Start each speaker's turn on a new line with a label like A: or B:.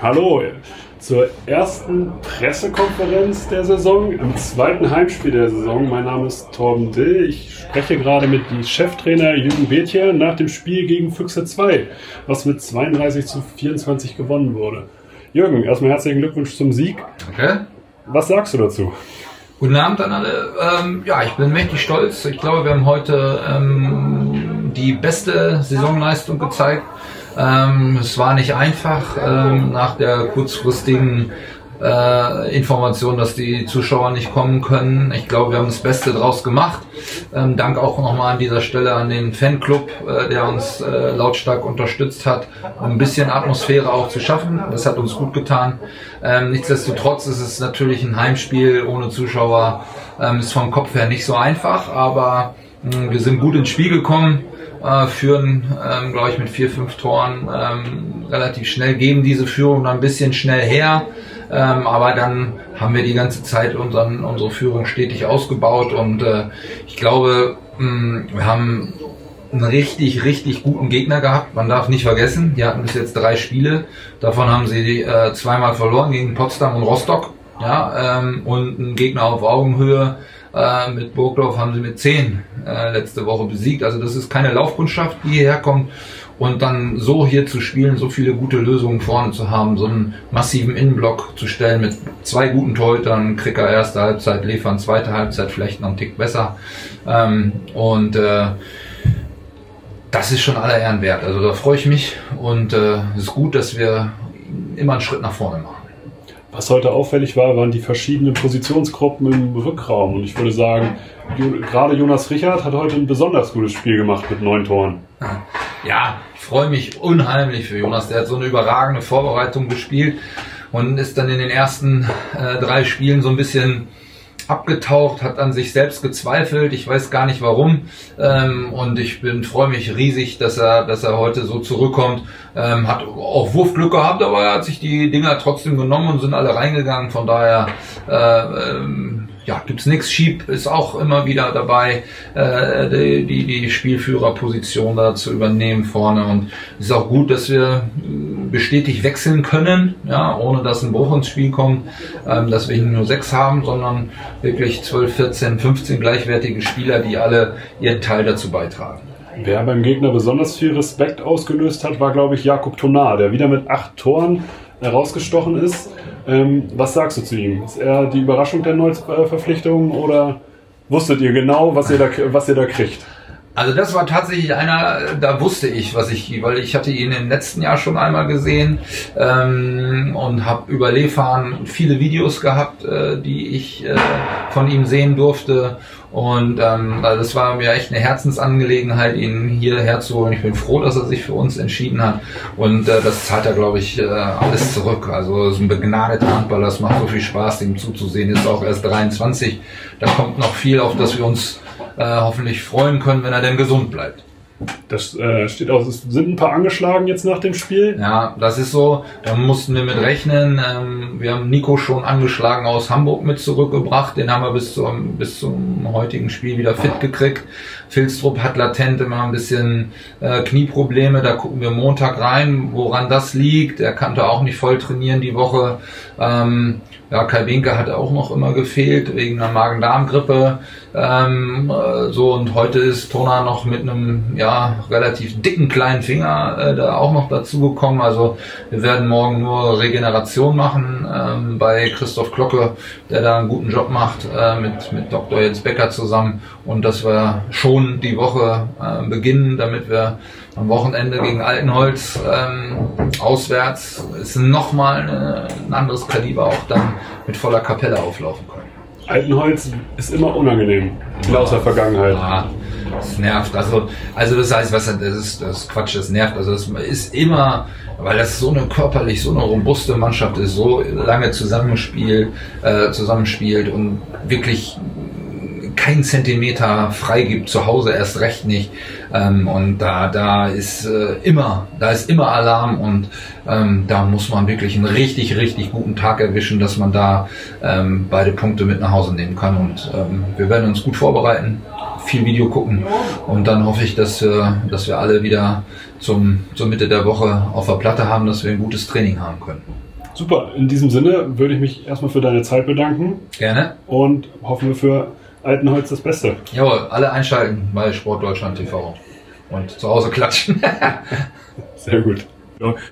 A: Hallo zur ersten Pressekonferenz der Saison, im zweiten Heimspiel der Saison. Mein Name ist Torben Dill. Ich spreche gerade mit dem Cheftrainer Jürgen Bethje nach dem Spiel gegen Füchse 2, was mit 32 zu 24 gewonnen wurde. Jürgen, erstmal herzlichen Glückwunsch zum Sieg.
B: Danke.
A: Was sagst du dazu?
B: Guten Abend an alle. Ähm, ja, ich bin mächtig stolz. Ich glaube, wir haben heute ähm, die beste Saisonleistung gezeigt. Ähm, es war nicht einfach ähm, nach der kurzfristigen äh, Information, dass die Zuschauer nicht kommen können. Ich glaube, wir haben das Beste draus gemacht. Ähm, Dank auch nochmal an dieser Stelle an den Fanclub, äh, der uns äh, lautstark unterstützt hat, um ein bisschen Atmosphäre auch zu schaffen. Das hat uns gut getan. Ähm, nichtsdestotrotz ist es natürlich ein Heimspiel ohne Zuschauer. Ähm, ist vom Kopf her nicht so einfach, aber mh, wir sind gut ins Spiel gekommen äh, führen, ähm, glaube ich, mit vier, fünf Toren ähm, relativ schnell, geben diese Führung dann ein bisschen schnell her. Ähm, aber dann haben wir die ganze Zeit unseren, unsere Führung stetig ausgebaut und äh, ich glaube, mh, mm, wir haben einen richtig, richtig guten Gegner gehabt. Man darf nicht vergessen, die hatten bis jetzt drei Spiele. Davon haben sie äh, zweimal verloren gegen Potsdam und Rostock. Ja, ähm, und ein Gegner auf Augenhöhe äh, mit Burgdorf haben sie mit 10 äh, letzte Woche besiegt. Also das ist keine Laufkundschaft, die hierher kommt. Und dann so hier zu spielen, so viele gute Lösungen vorne zu haben, so einen massiven Innenblock zu stellen mit zwei guten Torhütern, Kricker erste Halbzeit, liefern zweite Halbzeit vielleicht noch einen Tick besser. Ähm, und äh, das ist schon aller Ehren wert. Also da freue ich mich und äh, es ist gut, dass wir immer einen Schritt nach vorne machen.
A: Was heute auffällig war, waren die verschiedenen Positionsgruppen im Rückraum. Und ich würde sagen, gerade Jonas Richard hat heute ein besonders gutes Spiel gemacht mit neun Toren.
B: Ja, ich freue mich unheimlich für Jonas. Der hat so eine überragende Vorbereitung gespielt und ist dann in den ersten äh, drei Spielen so ein bisschen abgetaucht, hat an sich selbst gezweifelt. Ich weiß gar nicht warum. Ähm, und ich bin freue mich riesig, dass er, dass er heute so zurückkommt. Ähm, hat auch Wurfglück gehabt, aber er hat sich die Dinger trotzdem genommen und sind alle reingegangen. Von daher äh, ähm, ja, gibt's nichts. Schieb ist auch immer wieder dabei, äh, die, die, die Spielführerposition da zu übernehmen vorne. Und es ist auch gut, dass wir bestätigt wechseln können, ja, ohne dass ein Bruch ins Spiel kommt, ähm, dass wir hier nur sechs haben, sondern wirklich 12, 14, 15 gleichwertige Spieler, die alle ihren Teil dazu beitragen.
A: Wer beim Gegner besonders viel Respekt ausgelöst hat, war, glaube ich, Jakob Tonar, der wieder mit acht Toren herausgestochen ist. Ähm, was sagst du zu ihm? Ist er die Überraschung der Neuverpflichtung oder wusstet ihr genau, was ihr da, was ihr da kriegt?
B: Also das war tatsächlich einer, da wusste ich, was ich, weil ich hatte ihn im letzten Jahr schon einmal gesehen ähm, und habe über Lefan viele Videos gehabt, äh, die ich äh, von ihm sehen durfte. Und ähm, also das war mir echt eine Herzensangelegenheit, ihn hierher zu holen. Ich bin froh, dass er sich für uns entschieden hat. Und äh, das zahlt er, glaube ich, äh, alles zurück. Also ist ein begnadeter Handballer, es macht so viel Spaß, ihm zuzusehen. Ist auch erst 23. Da kommt noch viel, auf das wir uns äh, hoffentlich freuen können, wenn er denn gesund bleibt.
A: Das äh, steht auch, es sind ein paar angeschlagen jetzt nach dem Spiel.
B: Ja, das ist so, da mussten wir mit rechnen. Ähm, wir haben Nico schon angeschlagen aus Hamburg mit zurückgebracht, den haben wir bis zum, bis zum heutigen Spiel wieder fit gekriegt. Filstrup hat latent immer ein bisschen äh, Knieprobleme, da gucken wir Montag rein, woran das liegt. Er kannte auch nicht voll trainieren die Woche. Ähm, ja, Kai Winke hat auch noch immer gefehlt wegen einer Magen-Darm-Grippe. Ähm, äh, so und heute ist Tona noch mit einem ja relativ dicken kleinen Finger äh, da auch noch dazu gekommen. Also wir werden morgen nur Regeneration machen ähm, bei Christoph Glocke, der da einen guten Job macht äh, mit mit Dr. Jens Becker zusammen und dass wir schon die Woche äh, beginnen, damit wir am Wochenende gegen Altenholz ähm, auswärts ist nochmal ein anderes Kaliber auch dann mit voller Kapelle auflaufen können.
A: Altenholz ist immer unangenehm, ja. aus der Vergangenheit. Ja,
B: das nervt. Also, also das heißt, was das ist, das Quatsch, das nervt. Also das ist immer, weil das so eine körperlich, so eine robuste Mannschaft ist, so lange zusammenspielt, äh, zusammenspielt und wirklich keinen Zentimeter freigibt, zu Hause erst recht nicht. Ähm, und da, da ist äh, immer, da ist immer Alarm und ähm, da muss man wirklich einen richtig, richtig guten Tag erwischen, dass man da ähm, beide Punkte mit nach Hause nehmen kann. Und ähm, wir werden uns gut vorbereiten, viel Video gucken und dann hoffe ich, dass, äh, dass wir alle wieder zum, zur Mitte der Woche auf der Platte haben, dass wir ein gutes Training haben können.
A: Super, in diesem Sinne würde ich mich erstmal für deine Zeit bedanken
B: Gerne.
A: und hoffen wir für Altenholz das Beste.
B: Jawohl, alle einschalten bei Sportdeutschland TV und zu Hause klatschen.
A: Sehr gut. Ja.